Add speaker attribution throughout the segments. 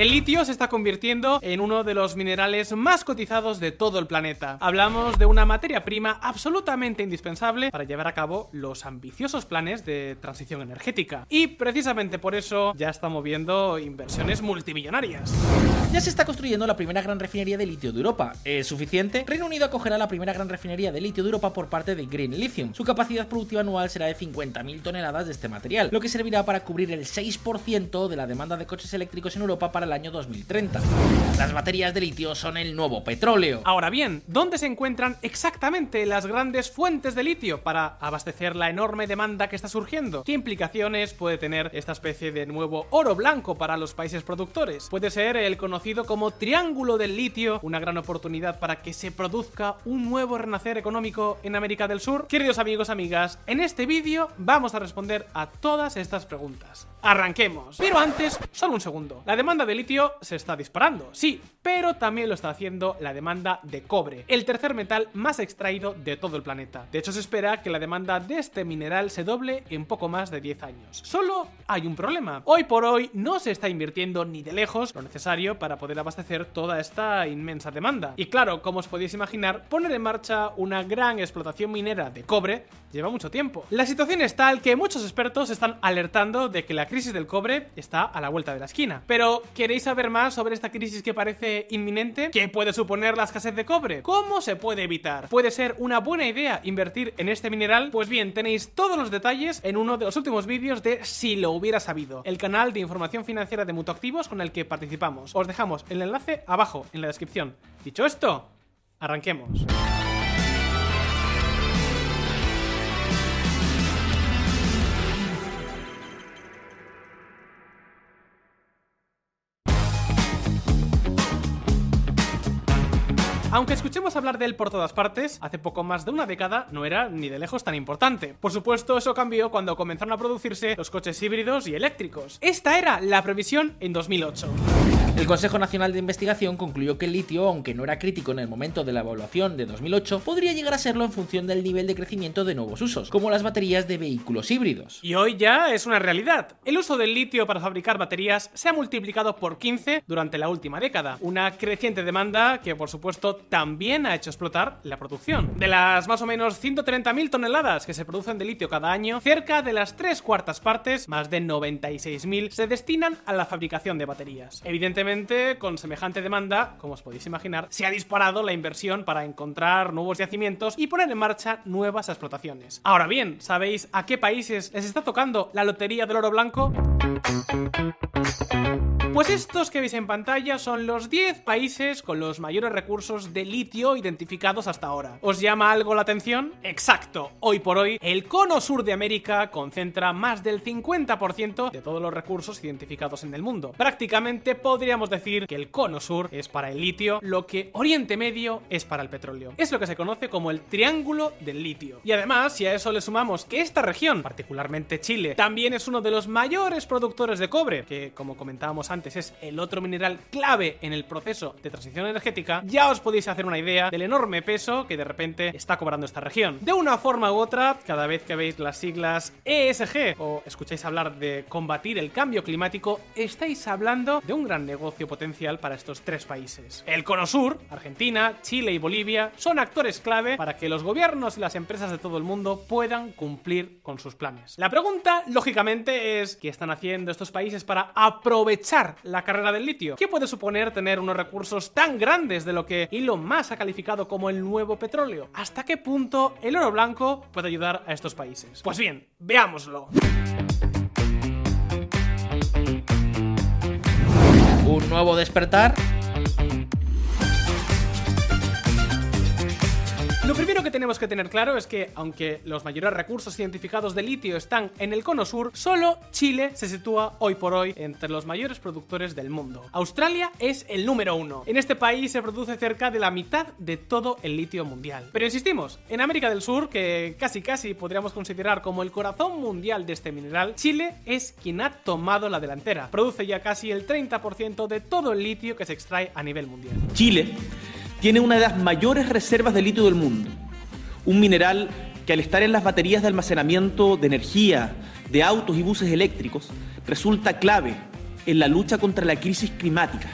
Speaker 1: El litio se está convirtiendo en uno de los minerales más cotizados de todo el planeta. Hablamos de una materia prima absolutamente indispensable para llevar a cabo los ambiciosos planes de transición energética. Y precisamente por eso ya está moviendo inversiones multimillonarias.
Speaker 2: Ya se está construyendo la primera gran refinería de litio de Europa. ¿Es suficiente? Reino Unido acogerá la primera gran refinería de litio de Europa por parte de Green Lithium. Su capacidad productiva anual será de 50.000 toneladas de este material, lo que servirá para cubrir el 6% de la demanda de coches eléctricos en Europa para el año 2030. Las baterías de litio son el nuevo petróleo.
Speaker 1: Ahora bien, ¿dónde se encuentran exactamente las grandes fuentes de litio para abastecer la enorme demanda que está surgiendo? ¿Qué implicaciones puede tener esta especie de nuevo oro blanco para los países productores? Puede ser el conocido como Triángulo del Litio una gran oportunidad para que se produzca un nuevo renacer económico en América del Sur? Queridos amigos, amigas, en este vídeo vamos a responder a todas estas preguntas. Arranquemos. Pero antes, solo un segundo. La demanda de litio se está disparando, sí, pero también lo está haciendo la demanda de cobre, el tercer metal más extraído de todo el planeta. De hecho, se espera que la demanda de este mineral se doble en poco más de 10 años. Solo hay un problema. Hoy por hoy no se está invirtiendo ni de lejos lo necesario para poder abastecer toda esta inmensa demanda. Y claro, como os podéis imaginar, poner en marcha una gran explotación minera de cobre lleva mucho tiempo. La situación es tal que muchos expertos están alertando de que la crisis del cobre está a la vuelta de la esquina. Pero, ¿queréis saber más sobre esta crisis que parece inminente? ¿Qué puede suponer la escasez de cobre? ¿Cómo se puede evitar? ¿Puede ser una buena idea invertir en este mineral? Pues bien, tenéis todos los detalles en uno de los últimos vídeos de Si lo hubiera sabido, el canal de información financiera de Mutuactivos con el que participamos. Os dejamos el enlace abajo en la descripción. Dicho esto, arranquemos. Aunque escuchemos hablar de él por todas partes, hace poco más de una década no era ni de lejos tan importante. Por supuesto, eso cambió cuando comenzaron a producirse los coches híbridos y eléctricos. Esta era la previsión en 2008.
Speaker 2: El Consejo Nacional de Investigación concluyó que el litio, aunque no era crítico en el momento de la evaluación de 2008, podría llegar a serlo en función del nivel de crecimiento de nuevos usos, como las baterías de vehículos híbridos.
Speaker 1: Y hoy ya es una realidad. El uso del litio para fabricar baterías se ha multiplicado por 15 durante la última década, una creciente demanda que por supuesto también ha hecho explotar la producción. De las más o menos 130.000 toneladas que se producen de litio cada año, cerca de las tres cuartas partes, más de 96.000, se destinan a la fabricación de baterías. Evidentemente, con semejante demanda, como os podéis imaginar, se ha disparado la inversión para encontrar nuevos yacimientos y poner en marcha nuevas explotaciones. Ahora bien, ¿sabéis a qué países les está tocando la lotería del oro blanco? Pues estos que veis en pantalla son los 10 países con los mayores recursos de litio identificados hasta ahora. ¿Os llama algo la atención? Exacto, hoy por hoy el cono sur de América concentra más del 50% de todos los recursos identificados en el mundo. Prácticamente podríamos decir que el cono sur es para el litio, lo que Oriente Medio es para el petróleo. Es lo que se conoce como el triángulo del litio. Y además, si a eso le sumamos que esta región, particularmente Chile, también es uno de los mayores productores de cobre, que como comentábamos antes, es el otro mineral clave en el proceso de transición energética, ya os podéis hacer una idea del enorme peso que de repente está cobrando esta región. De una forma u otra, cada vez que veis las siglas ESG o escucháis hablar de combatir el cambio climático, estáis hablando de un gran negocio potencial para estos tres países. El Cono Sur, Argentina, Chile y Bolivia, son actores clave para que los gobiernos y las empresas de todo el mundo puedan cumplir con sus planes. La pregunta, lógicamente, es ¿qué están haciendo estos países para aprovechar la carrera del litio. ¿Qué puede suponer tener unos recursos tan grandes de lo que Musk ha calificado como el nuevo petróleo? ¿Hasta qué punto el oro blanco puede ayudar a estos países? Pues bien, veámoslo.
Speaker 2: Un nuevo despertar
Speaker 1: Lo primero que tenemos que tener claro es que, aunque los mayores recursos identificados de litio están en el cono sur, solo Chile se sitúa hoy por hoy entre los mayores productores del mundo. Australia es el número uno. En este país se produce cerca de la mitad de todo el litio mundial. Pero insistimos, en América del Sur, que casi casi podríamos considerar como el corazón mundial de este mineral, Chile es quien ha tomado la delantera. Produce ya casi el 30% de todo el litio que se extrae a nivel mundial.
Speaker 3: Chile tiene una de las mayores reservas de litio del mundo, un mineral que al estar en las baterías de almacenamiento de energía de autos y buses eléctricos resulta clave en la lucha contra la crisis climática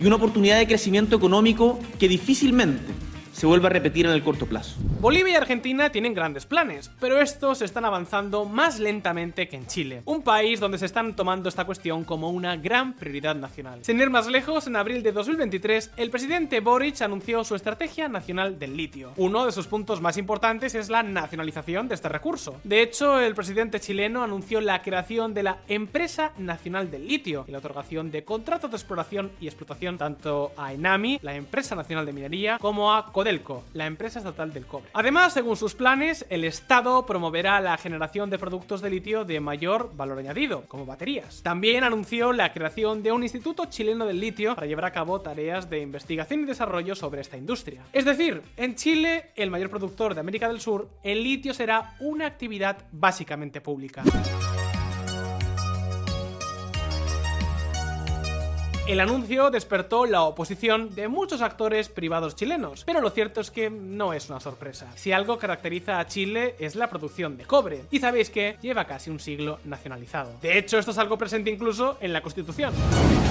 Speaker 3: y una oportunidad de crecimiento económico que difícilmente se vuelva a repetir en el corto plazo.
Speaker 1: Bolivia y Argentina tienen grandes planes, pero estos están avanzando más lentamente que en Chile, un país donde se están tomando esta cuestión como una gran prioridad nacional. Sin ir más lejos, en abril de 2023, el presidente Boric anunció su estrategia nacional del litio. Uno de sus puntos más importantes es la nacionalización de este recurso. De hecho, el presidente chileno anunció la creación de la Empresa Nacional del Litio y la otorgación de contratos de exploración y explotación tanto a Enami, la Empresa Nacional de Minería, como a La empresa estatal del cobre. Además, según sus planes, el Estado promoverá la generación de productos de litio de mayor valor añadido, como baterías. También anunció la creación de un Instituto Chileno del Litio para llevar a cabo tareas de investigación y desarrollo sobre esta industria. Es decir, en Chile, el mayor productor de América del Sur, el litio será una actividad básicamente pública. El anuncio despertó la oposición de muchos actores privados chilenos, pero lo cierto es que no es una sorpresa. Si algo caracteriza a Chile es la producción de cobre, y sabéis que lleva casi un siglo nacionalizado. De hecho, esto es algo presente incluso en la Constitución.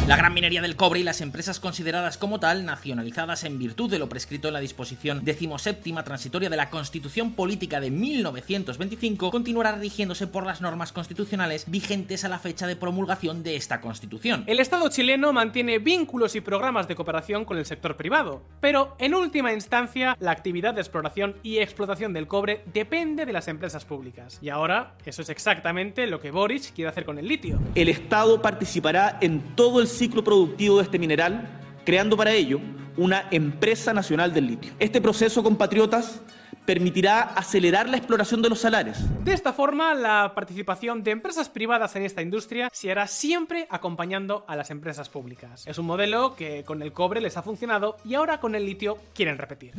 Speaker 2: La gran minería del cobre y las empresas consideradas como tal, nacionalizadas en virtud de lo prescrito en la disposición decimoséptima transitoria de la Constitución Política de 1925, continuará rigiéndose por las normas constitucionales vigentes a la fecha de promulgación de esta Constitución.
Speaker 1: El Estado chileno mantiene vínculos y programas de cooperación con el sector privado, pero en última instancia la actividad de exploración y explotación del cobre depende de las empresas públicas. Y ahora eso es exactamente lo que Boric quiere hacer con el litio.
Speaker 3: El Estado participará en todo el ciclo productivo de este mineral, creando para ello una empresa nacional del litio. Este proceso, compatriotas, permitirá acelerar la exploración de los salares.
Speaker 1: De esta forma, la participación de empresas privadas en esta industria se hará siempre acompañando a las empresas públicas. Es un modelo que con el cobre les ha funcionado y ahora con el litio quieren repetir.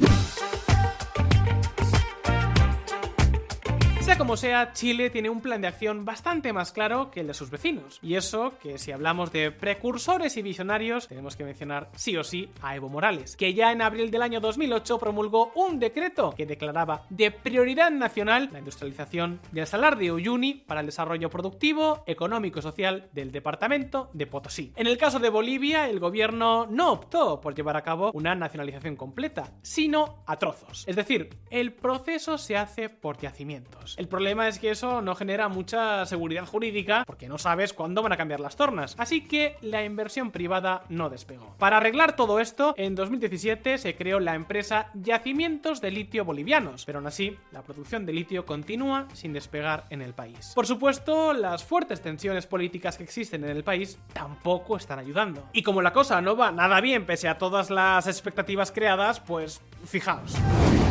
Speaker 1: Como sea, Chile tiene un plan de acción bastante más claro que el de sus vecinos. Y eso que si hablamos de precursores y visionarios, tenemos que mencionar sí o sí a Evo Morales, que ya en abril del año 2008 promulgó un decreto que declaraba de prioridad nacional la industrialización del salar de Uyuni para el desarrollo productivo, económico y social del departamento de Potosí. En el caso de Bolivia, el gobierno no optó por llevar a cabo una nacionalización completa, sino a trozos. Es decir, el proceso se hace por yacimientos. El problema es que eso no genera mucha seguridad jurídica porque no sabes cuándo van a cambiar las tornas. Así que la inversión privada no despegó. Para arreglar todo esto, en 2017 se creó la empresa Yacimientos de Litio Bolivianos, pero aún así la producción de litio continúa sin despegar en el país. Por supuesto, las fuertes tensiones políticas que existen en el país tampoco están ayudando. Y como la cosa no va nada bien pese a todas las expectativas creadas, pues fijaos.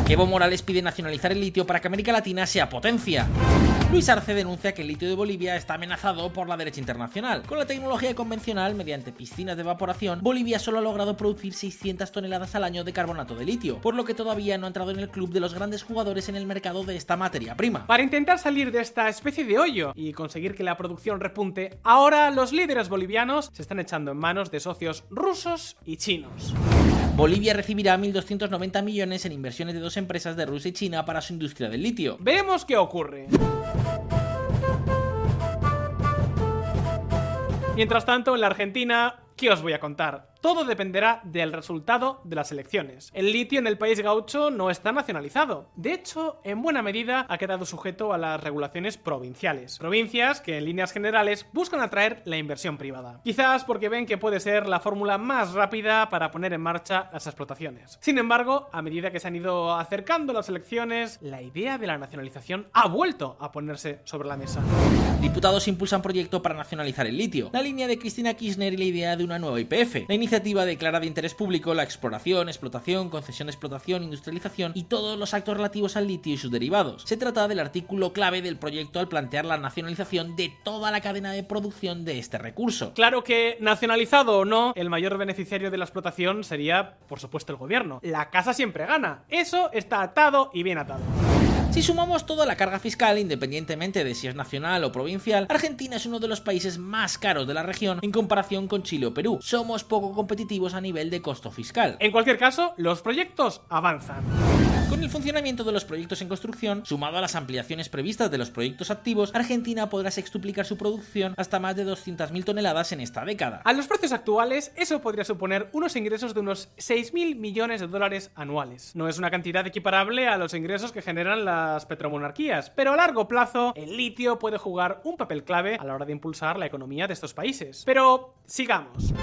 Speaker 2: Evo Morales pide nacionalizar el litio para que América Latina sea potencia. Luis Arce denuncia que el litio de Bolivia está amenazado por la derecha internacional. Con la tecnología convencional, mediante piscinas de evaporación, Bolivia solo ha logrado producir 600 toneladas al año de carbonato de litio, por lo que todavía no ha entrado en el club de los grandes jugadores en el mercado de esta materia prima.
Speaker 1: Para intentar salir de esta especie de hoyo y conseguir que la producción repunte, ahora los líderes bolivianos se están echando en manos de socios rusos y chinos.
Speaker 2: Bolivia recibirá 1.290 millones en inversiones de dos empresas de Rusia y China para su industria del litio.
Speaker 1: Veremos qué ocurre. Mientras tanto, en la Argentina, ¿qué os voy a contar? Todo dependerá del resultado de las elecciones. El litio en el país gaucho no está nacionalizado. De hecho, en buena medida ha quedado sujeto a las regulaciones provinciales. Provincias que en líneas generales buscan atraer la inversión privada. Quizás porque ven que puede ser la fórmula más rápida para poner en marcha las explotaciones. Sin embargo, a medida que se han ido acercando las elecciones, la idea de la nacionalización ha vuelto a ponerse sobre la mesa.
Speaker 2: Diputados impulsan proyecto para nacionalizar el litio. La línea de Cristina Kirchner y la idea de una nueva IPF. Iniciativa declara de interés público la exploración, explotación, concesión de explotación, industrialización y todos los actos relativos al litio y sus derivados. Se trata del artículo clave del proyecto al plantear la nacionalización de toda la cadena de producción de este recurso.
Speaker 1: Claro que, nacionalizado o no, el mayor beneficiario de la explotación sería, por supuesto, el gobierno. La casa siempre gana. Eso está atado y bien atado.
Speaker 2: Si sumamos toda la carga fiscal, independientemente de si es nacional o provincial, Argentina es uno de los países más caros de la región en comparación con Chile o Perú. Somos poco competitivos a nivel de costo fiscal.
Speaker 1: En cualquier caso, los proyectos avanzan.
Speaker 2: Con el funcionamiento de los proyectos en construcción, sumado a las ampliaciones previstas de los proyectos activos, Argentina podrá sextuplicar su producción hasta más de 200.000 toneladas en esta década.
Speaker 1: A los precios actuales, eso podría suponer unos ingresos de unos 6.000 millones de dólares anuales. No es una cantidad equiparable a los ingresos que generan las petromonarquías, pero a largo plazo, el litio puede jugar un papel clave a la hora de impulsar la economía de estos países. Pero sigamos.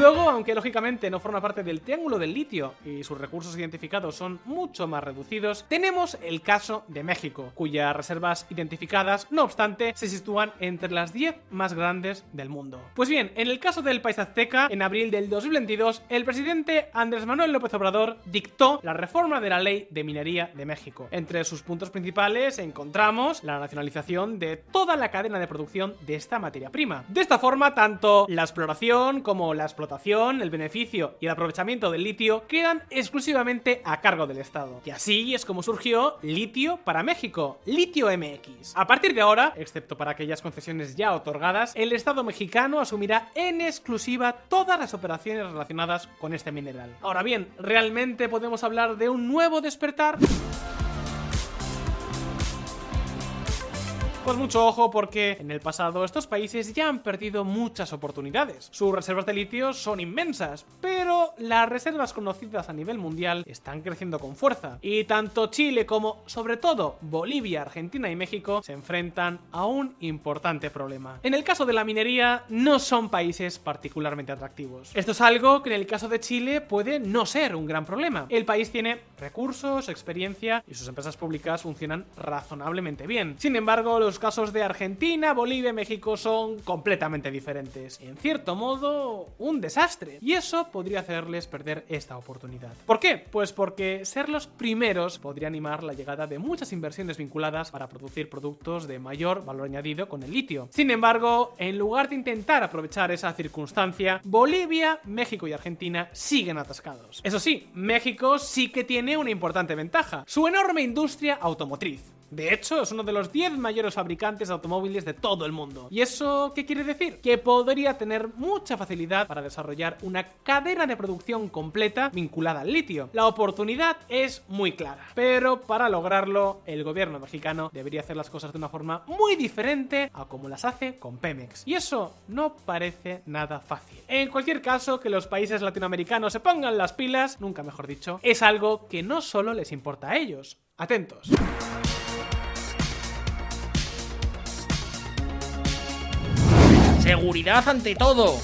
Speaker 1: Luego, aunque lógicamente no forma parte del triángulo del litio y sus recursos identificados son mucho más reducidos, tenemos el caso de México, cuyas reservas identificadas, no obstante, se sitúan entre las 10 más grandes del mundo. Pues bien, en el caso del país azteca, en abril del 2022, el presidente Andrés Manuel López Obrador dictó la reforma de la ley de minería de México. Entre sus puntos principales encontramos la nacionalización de toda la cadena de producción de esta materia prima. De esta forma, tanto la exploración como la explotación el beneficio y el aprovechamiento del litio quedan exclusivamente a cargo del Estado. Y así es como surgió Litio para México, Litio MX. A partir de ahora, excepto para aquellas concesiones ya otorgadas, el Estado mexicano asumirá en exclusiva todas las operaciones relacionadas con este mineral. Ahora bien, ¿realmente podemos hablar de un nuevo despertar? Pues mucho ojo porque en el pasado estos países ya han perdido muchas oportunidades. Sus reservas de litio son inmensas, pero las reservas conocidas a nivel mundial están creciendo con fuerza. Y tanto Chile como, sobre todo, Bolivia, Argentina y México se enfrentan a un importante problema. En el caso de la minería, no son países particularmente atractivos. Esto es algo que en el caso de Chile puede no ser un gran problema. El país tiene recursos, experiencia y sus empresas públicas funcionan razonablemente bien. Sin embargo, los casos de Argentina, Bolivia y México son completamente diferentes. En cierto modo, un desastre. Y eso podría hacerles perder esta oportunidad. ¿Por qué? Pues porque ser los primeros podría animar la llegada de muchas inversiones vinculadas para producir productos de mayor valor añadido con el litio. Sin embargo, en lugar de intentar aprovechar esa circunstancia, Bolivia, México y Argentina siguen atascados. Eso sí, México sí que tiene una importante ventaja, su enorme industria automotriz. De hecho, es uno de los 10 mayores fabricantes de automóviles de todo el mundo. ¿Y eso qué quiere decir? Que podría tener mucha facilidad para desarrollar una cadena de producción completa vinculada al litio. La oportunidad es muy clara. Pero para lograrlo, el gobierno mexicano debería hacer las cosas de una forma muy diferente a como las hace con Pemex. Y eso no parece nada fácil. En cualquier caso, que los países latinoamericanos se pongan las pilas, nunca mejor dicho, es algo que no solo les importa a ellos. Atentos.
Speaker 2: Seguridad ante todo.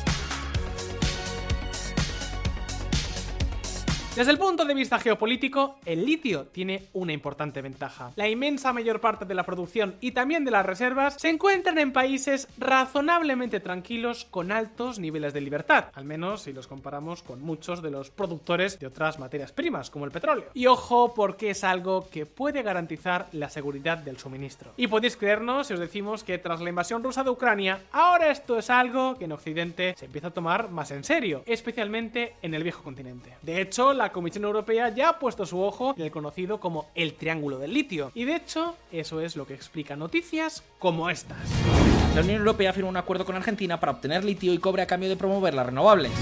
Speaker 1: Desde el punto de vista geopolítico, el litio tiene una importante ventaja. La inmensa mayor parte de la producción y también de las reservas se encuentran en países razonablemente tranquilos con altos niveles de libertad, al menos si los comparamos con muchos de los productores de otras materias primas, como el petróleo. Y ojo porque es algo que puede garantizar la seguridad del suministro. Y podéis creernos si os decimos que tras la invasión rusa de Ucrania, ahora esto es algo que en Occidente se empieza a tomar más en serio, especialmente en el viejo continente. De hecho, la la Comisión Europea ya ha puesto su ojo en el conocido como el Triángulo del Litio. Y de hecho, eso es lo que explica noticias como estas.
Speaker 2: La Unión Europea firmó un acuerdo con Argentina para obtener litio y cobre a cambio de promover las renovables.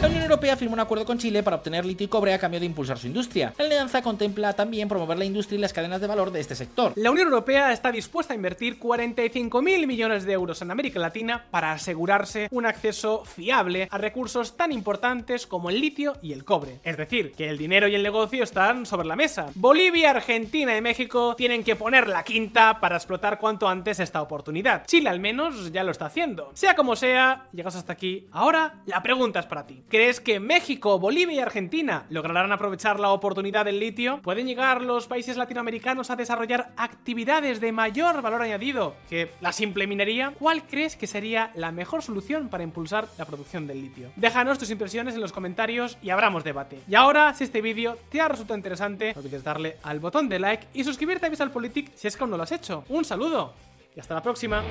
Speaker 2: La Unión Europea firmó un acuerdo con Chile para obtener litio y cobre a cambio de impulsar su industria. La alianza contempla también promover la industria y las cadenas de valor de este sector.
Speaker 1: La Unión Europea está dispuesta a invertir 45.000 millones de euros en América Latina para asegurarse un acceso fiable a recursos tan importantes como el litio y el cobre. Es decir, que el dinero y el negocio están sobre la mesa. Bolivia, Argentina y México tienen que poner la quinta para explotar cuanto antes esta oportunidad. Chile al menos ya lo está haciendo. Sea como sea, llegas hasta aquí. Ahora, la pregunta es para ti. ¿Crees que México, Bolivia y Argentina lograrán aprovechar la oportunidad del litio? ¿Pueden llegar los países latinoamericanos a desarrollar actividades de mayor valor añadido que la simple minería? ¿Cuál crees que sería la mejor solución para impulsar la producción del litio? Déjanos tus impresiones en los comentarios y abramos debate. Y ahora, si este vídeo te ha resultado interesante, no olvides darle al botón de like y suscribirte a Visualpolitik si es que aún no lo has hecho. Un saludo y hasta la próxima.